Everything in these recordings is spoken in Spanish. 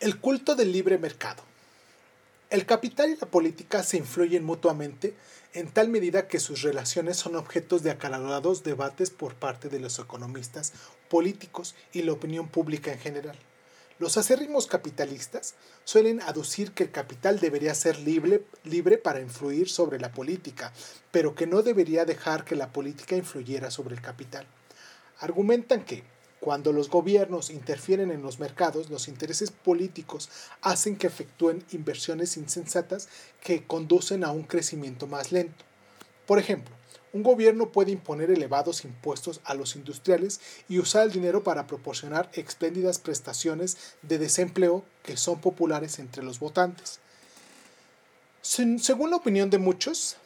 El culto del libre mercado. El capital y la política se influyen mutuamente en tal medida que sus relaciones son objetos de acalorados debates por parte de los economistas, políticos y la opinión pública en general. Los acérrimos capitalistas suelen aducir que el capital debería ser libre, libre para influir sobre la política, pero que no debería dejar que la política influyera sobre el capital. Argumentan que, cuando los gobiernos interfieren en los mercados, los intereses políticos hacen que efectúen inversiones insensatas que conducen a un crecimiento más lento. Por ejemplo, un gobierno puede imponer elevados impuestos a los industriales y usar el dinero para proporcionar espléndidas prestaciones de desempleo que son populares entre los votantes. Según la opinión de muchos,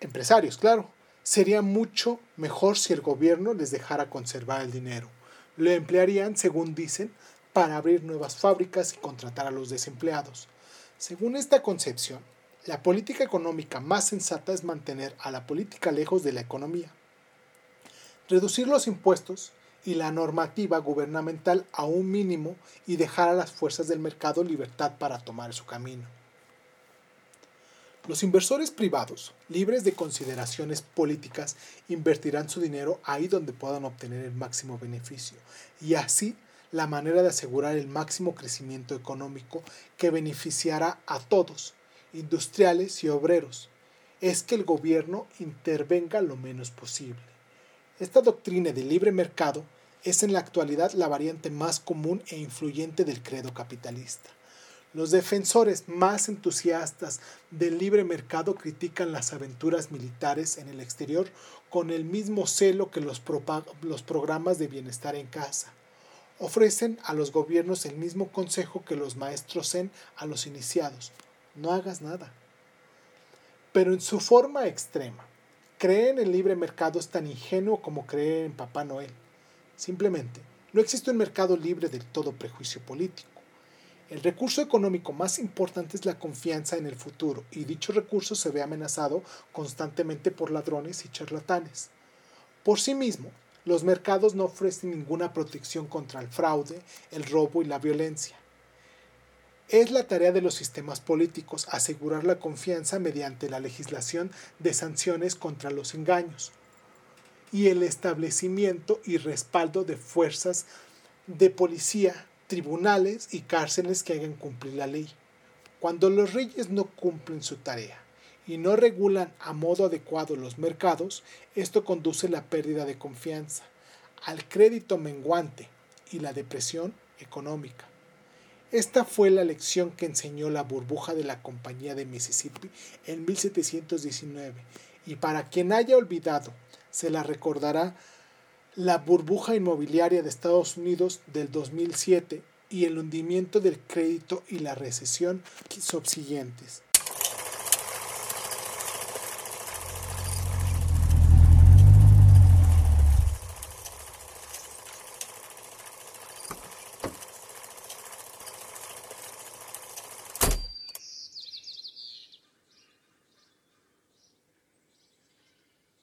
empresarios, claro, sería mucho mejor si el gobierno les dejara conservar el dinero lo emplearían, según dicen, para abrir nuevas fábricas y contratar a los desempleados. Según esta concepción, la política económica más sensata es mantener a la política lejos de la economía, reducir los impuestos y la normativa gubernamental a un mínimo y dejar a las fuerzas del mercado libertad para tomar su camino. Los inversores privados, libres de consideraciones políticas, invertirán su dinero ahí donde puedan obtener el máximo beneficio, y así la manera de asegurar el máximo crecimiento económico que beneficiará a todos, industriales y obreros, es que el gobierno intervenga lo menos posible. Esta doctrina de libre mercado es en la actualidad la variante más común e influyente del credo capitalista. Los defensores más entusiastas del libre mercado critican las aventuras militares en el exterior con el mismo celo que los, programas de bienestar en casa. Ofrecen a los gobiernos el mismo consejo que los maestros zen a los iniciados. No hagas nada. Pero en su forma extrema, creer en el libre mercado es tan ingenuo como creer en Papá Noel. Simplemente, no existe un mercado libre del todo prejuicio político. El recurso económico más importante es la confianza en el futuro y dicho recurso se ve amenazado constantemente por ladrones y charlatanes. Por sí mismo, los mercados no ofrecen ninguna protección contra el fraude, el robo y la violencia. Es la tarea de los sistemas políticos asegurar la confianza mediante la legislación de sanciones contra los engaños y el establecimiento y respaldo de fuerzas de policía tribunales y cárceles que hagan cumplir la ley. Cuando los reyes no cumplen su tarea y no regulan a modo adecuado los mercados, esto conduce a la pérdida de confianza, al crédito menguante y la depresión económica. Esta fue la lección que enseñó la burbuja de la Compañía de Mississippi en 1719 y para quien haya olvidado, se la recordará la burbuja inmobiliaria de Estados Unidos del 2007 y el hundimiento del crédito y la recesión subsiguientes.